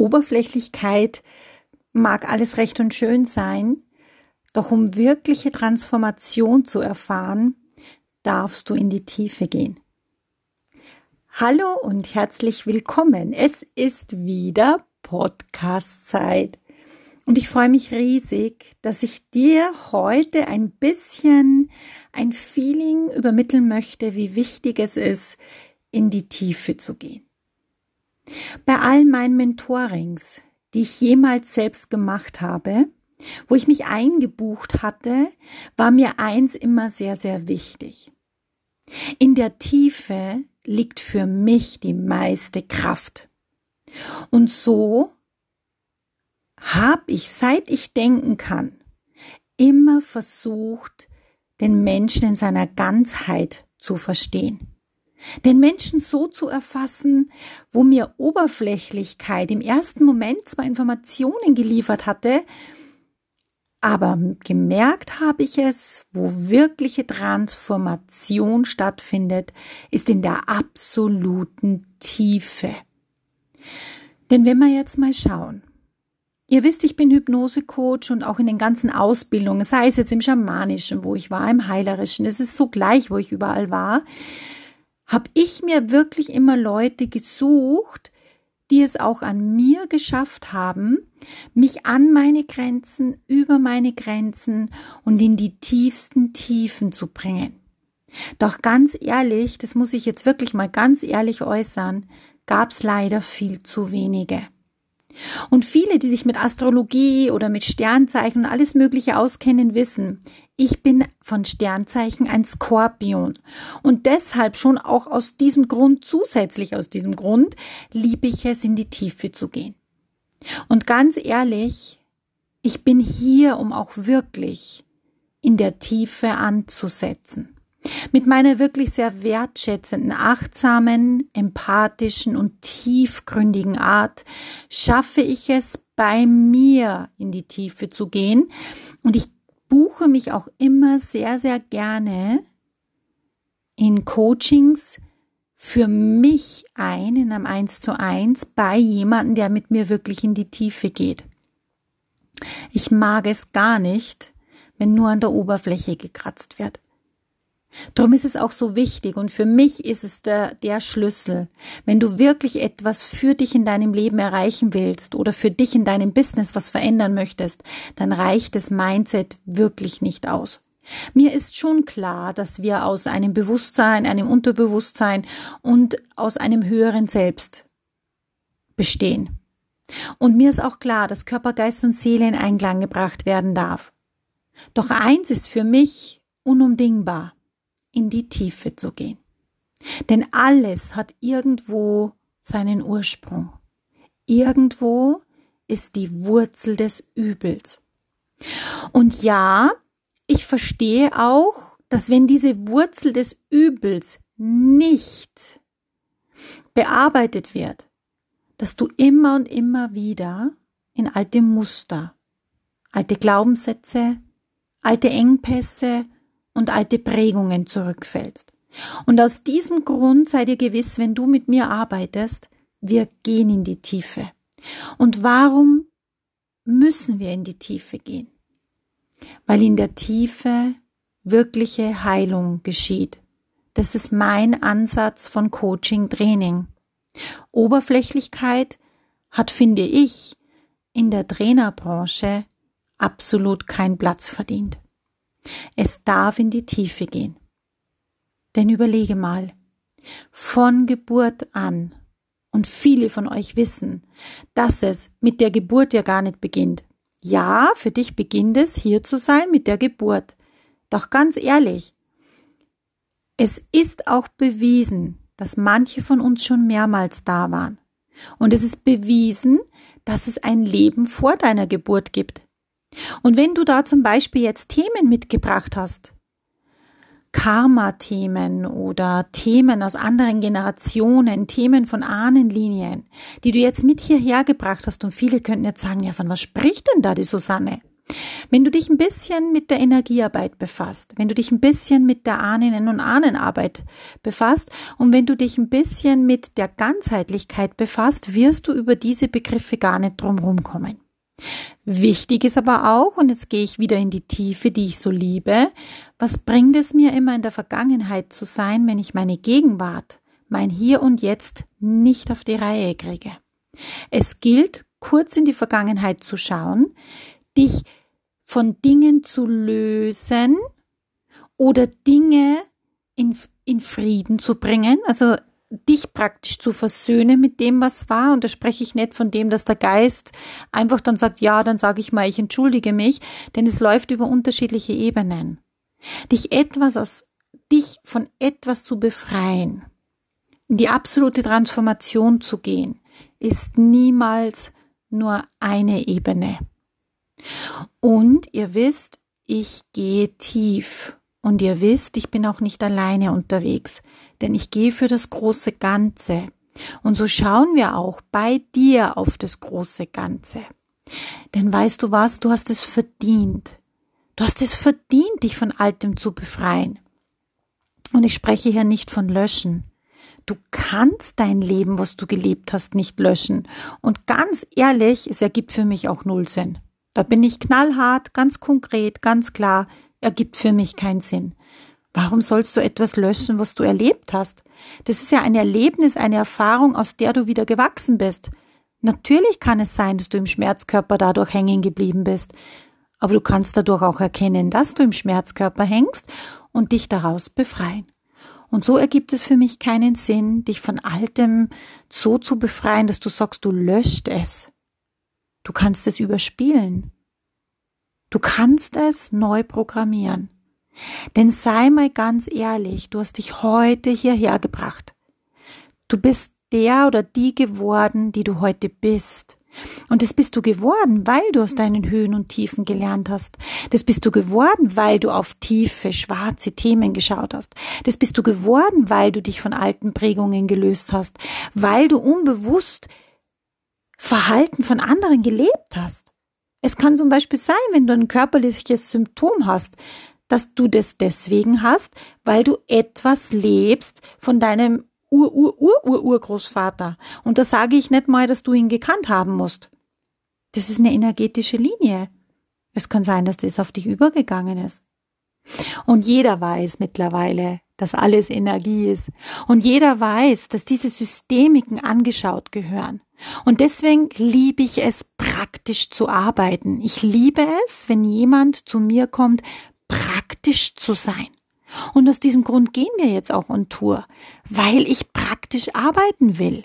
Oberflächlichkeit mag alles recht und schön sein, doch um wirkliche Transformation zu erfahren, darfst du in die Tiefe gehen. Hallo und herzlich willkommen. Es ist wieder Podcast-Zeit. Und ich freue mich riesig, dass ich dir heute ein bisschen ein Feeling übermitteln möchte, wie wichtig es ist, in die Tiefe zu gehen. Bei all meinen Mentorings, die ich jemals selbst gemacht habe, wo ich mich eingebucht hatte, war mir eins immer sehr, sehr wichtig. In der Tiefe liegt für mich die meiste Kraft. Und so habe ich, seit ich denken kann, immer versucht, den Menschen in seiner Ganzheit zu verstehen den Menschen so zu erfassen, wo mir Oberflächlichkeit im ersten Moment zwar Informationen geliefert hatte, aber gemerkt habe ich es, wo wirkliche Transformation stattfindet, ist in der absoluten Tiefe. Denn wenn wir jetzt mal schauen, Ihr wisst, ich bin Hypnosecoach und auch in den ganzen Ausbildungen, sei es jetzt im Schamanischen, wo ich war, im Heilerischen, es ist so gleich, wo ich überall war habe ich mir wirklich immer Leute gesucht, die es auch an mir geschafft haben, mich an meine Grenzen, über meine Grenzen und in die tiefsten Tiefen zu bringen. Doch ganz ehrlich, das muss ich jetzt wirklich mal ganz ehrlich äußern, gab's leider viel zu wenige. Und viele, die sich mit Astrologie oder mit Sternzeichen und alles Mögliche auskennen, wissen, ich bin von Sternzeichen ein Skorpion. Und deshalb schon auch aus diesem Grund, zusätzlich aus diesem Grund, liebe ich es, in die Tiefe zu gehen. Und ganz ehrlich, ich bin hier, um auch wirklich in der Tiefe anzusetzen. Mit meiner wirklich sehr wertschätzenden, achtsamen, empathischen und tiefgründigen Art schaffe ich es, bei mir in die Tiefe zu gehen. Und ich buche mich auch immer sehr, sehr gerne in Coachings für mich ein, in einem Eins zu eins, bei jemandem, der mit mir wirklich in die Tiefe geht. Ich mag es gar nicht, wenn nur an der Oberfläche gekratzt wird. Darum ist es auch so wichtig und für mich ist es der, der Schlüssel. Wenn du wirklich etwas für dich in deinem Leben erreichen willst oder für dich in deinem Business was verändern möchtest, dann reicht das Mindset wirklich nicht aus. Mir ist schon klar, dass wir aus einem Bewusstsein, einem Unterbewusstsein und aus einem höheren Selbst bestehen. Und mir ist auch klar, dass Körper, Geist und Seele in Einklang gebracht werden darf. Doch eins ist für mich unumdingbar in die Tiefe zu gehen. Denn alles hat irgendwo seinen Ursprung. Irgendwo ist die Wurzel des Übels. Und ja, ich verstehe auch, dass wenn diese Wurzel des Übels nicht bearbeitet wird, dass du immer und immer wieder in alte Muster, alte Glaubenssätze, alte Engpässe und alte Prägungen zurückfällst. Und aus diesem Grund sei dir gewiss, wenn du mit mir arbeitest, wir gehen in die Tiefe. Und warum müssen wir in die Tiefe gehen? Weil in der Tiefe wirkliche Heilung geschieht. Das ist mein Ansatz von Coaching Training. Oberflächlichkeit hat, finde ich, in der Trainerbranche absolut keinen Platz verdient. Es darf in die Tiefe gehen. Denn überlege mal, von Geburt an, und viele von euch wissen, dass es mit der Geburt ja gar nicht beginnt. Ja, für dich beginnt es hier zu sein mit der Geburt. Doch ganz ehrlich, es ist auch bewiesen, dass manche von uns schon mehrmals da waren. Und es ist bewiesen, dass es ein Leben vor deiner Geburt gibt. Und wenn du da zum Beispiel jetzt Themen mitgebracht hast, Karma-Themen oder Themen aus anderen Generationen, Themen von Ahnenlinien, die du jetzt mit hierher gebracht hast und viele könnten jetzt sagen, ja, von was spricht denn da die Susanne? Wenn du dich ein bisschen mit der Energiearbeit befasst, wenn du dich ein bisschen mit der Ahnen- und Ahnenarbeit befasst und wenn du dich ein bisschen mit der Ganzheitlichkeit befasst, wirst du über diese Begriffe gar nicht drumherum kommen. Wichtig ist aber auch, und jetzt gehe ich wieder in die Tiefe, die ich so liebe, was bringt es mir immer in der Vergangenheit zu sein, wenn ich meine Gegenwart, mein Hier und Jetzt nicht auf die Reihe kriege? Es gilt, kurz in die Vergangenheit zu schauen, dich von Dingen zu lösen oder Dinge in, in Frieden zu bringen, also dich praktisch zu versöhnen mit dem, was war. Und da spreche ich nicht von dem, dass der Geist einfach dann sagt, ja, dann sage ich mal, ich entschuldige mich, denn es läuft über unterschiedliche Ebenen. Dich etwas aus, dich von etwas zu befreien, in die absolute Transformation zu gehen, ist niemals nur eine Ebene. Und ihr wisst, ich gehe tief. Und ihr wisst, ich bin auch nicht alleine unterwegs, denn ich gehe für das große Ganze. Und so schauen wir auch bei dir auf das große Ganze. Denn weißt du was, du hast es verdient. Du hast es verdient, dich von Altem zu befreien. Und ich spreche hier nicht von Löschen. Du kannst dein Leben, was du gelebt hast, nicht löschen. Und ganz ehrlich, es ergibt für mich auch null Sinn. Da bin ich knallhart, ganz konkret, ganz klar, ergibt für mich keinen Sinn. Warum sollst du etwas löschen, was du erlebt hast? Das ist ja ein Erlebnis, eine Erfahrung, aus der du wieder gewachsen bist. Natürlich kann es sein, dass du im Schmerzkörper dadurch hängen geblieben bist, aber du kannst dadurch auch erkennen, dass du im Schmerzkörper hängst und dich daraus befreien. Und so ergibt es für mich keinen Sinn, dich von Altem so zu befreien, dass du sagst, du löscht es. Du kannst es überspielen. Du kannst es neu programmieren. Denn sei mal ganz ehrlich, du hast dich heute hierher gebracht. Du bist der oder die geworden, die du heute bist. Und das bist du geworden, weil du aus deinen Höhen und Tiefen gelernt hast. Das bist du geworden, weil du auf tiefe, schwarze Themen geschaut hast. Das bist du geworden, weil du dich von alten Prägungen gelöst hast, weil du unbewusst Verhalten von anderen gelebt hast. Es kann zum Beispiel sein, wenn du ein körperliches Symptom hast, dass du das deswegen hast, weil du etwas lebst von deinem Ur-Ur-Ur-Ur-Urgroßvater. Und da sage ich nicht mal, dass du ihn gekannt haben musst. Das ist eine energetische Linie. Es kann sein, dass das auf dich übergegangen ist. Und jeder weiß mittlerweile, dass alles Energie ist. Und jeder weiß, dass diese Systemiken angeschaut gehören. Und deswegen liebe ich es, praktisch zu arbeiten. Ich liebe es, wenn jemand zu mir kommt, praktisch zu sein. Und aus diesem Grund gehen wir jetzt auch on Tour, weil ich praktisch arbeiten will.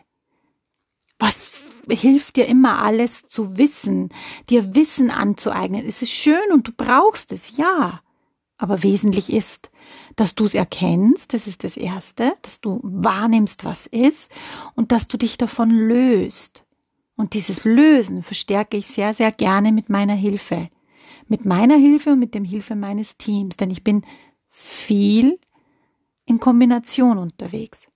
Was hilft dir immer alles zu wissen, dir Wissen anzueignen? Es ist schön und du brauchst es, ja. Aber wesentlich ist, dass du es erkennst, das ist das Erste, dass du wahrnimmst, was ist und dass du dich davon löst. Und dieses Lösen verstärke ich sehr, sehr gerne mit meiner Hilfe. Mit meiner Hilfe und mit dem Hilfe meines Teams, denn ich bin viel in Kombination unterwegs.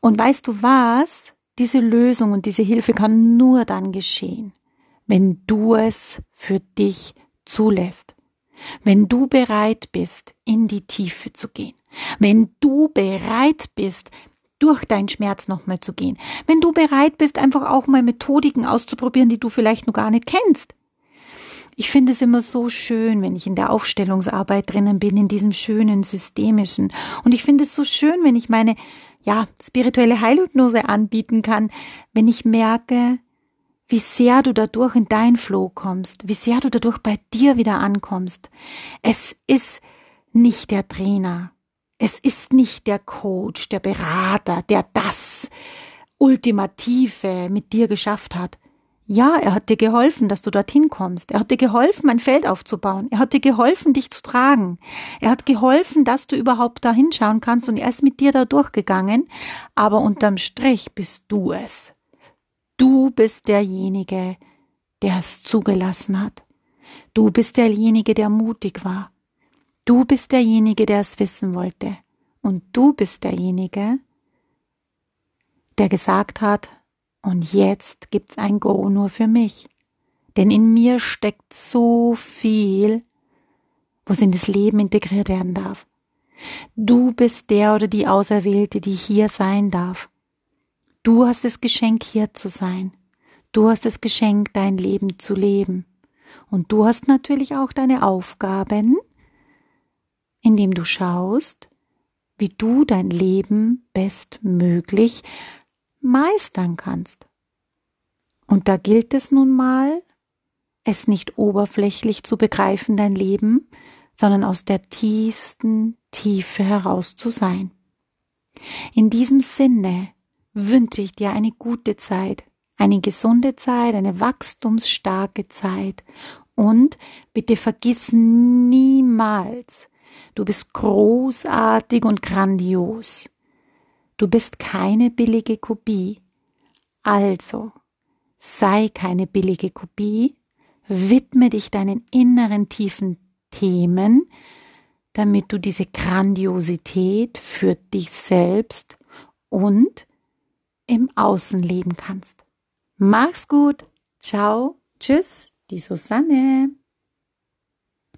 Und weißt du was? Diese Lösung und diese Hilfe kann nur dann geschehen, wenn du es für dich zulässt. Wenn du bereit bist, in die Tiefe zu gehen. Wenn du bereit bist, durch deinen Schmerz nochmal zu gehen. Wenn du bereit bist, einfach auch mal Methodiken auszuprobieren, die du vielleicht noch gar nicht kennst. Ich finde es immer so schön, wenn ich in der Aufstellungsarbeit drinnen bin, in diesem schönen systemischen. Und ich finde es so schön, wenn ich meine, ja, spirituelle Heilhypnose anbieten kann, wenn ich merke, wie sehr du dadurch in dein Flow kommst, wie sehr du dadurch bei dir wieder ankommst. Es ist nicht der Trainer, es ist nicht der Coach, der Berater, der das Ultimative mit dir geschafft hat. Ja, er hat dir geholfen, dass du dorthin kommst. Er hat dir geholfen, ein Feld aufzubauen. Er hat dir geholfen, dich zu tragen. Er hat geholfen, dass du überhaupt da hinschauen kannst und er ist mit dir da durchgegangen. Aber unterm Strich bist du es. Du bist derjenige, der es zugelassen hat. Du bist derjenige, der mutig war. Du bist derjenige, der es wissen wollte. Und du bist derjenige, der gesagt hat, und jetzt gibt's ein Go nur für mich. Denn in mir steckt so viel, was in das Leben integriert werden darf. Du bist der oder die Auserwählte, die hier sein darf. Du hast das Geschenk, hier zu sein. Du hast das Geschenk, dein Leben zu leben. Und du hast natürlich auch deine Aufgaben, indem du schaust, wie du dein Leben bestmöglich meistern kannst. Und da gilt es nun mal, es nicht oberflächlich zu begreifen, dein Leben, sondern aus der tiefsten Tiefe heraus zu sein. In diesem Sinne wünsche ich dir eine gute Zeit, eine gesunde Zeit, eine wachstumsstarke Zeit und bitte vergiss niemals, du bist großartig und grandios. Du bist keine billige Kopie. Also, sei keine billige Kopie, widme dich deinen inneren tiefen Themen, damit du diese Grandiosität für dich selbst und im Außen leben kannst. Mach's gut. Ciao. Tschüss. Die Susanne.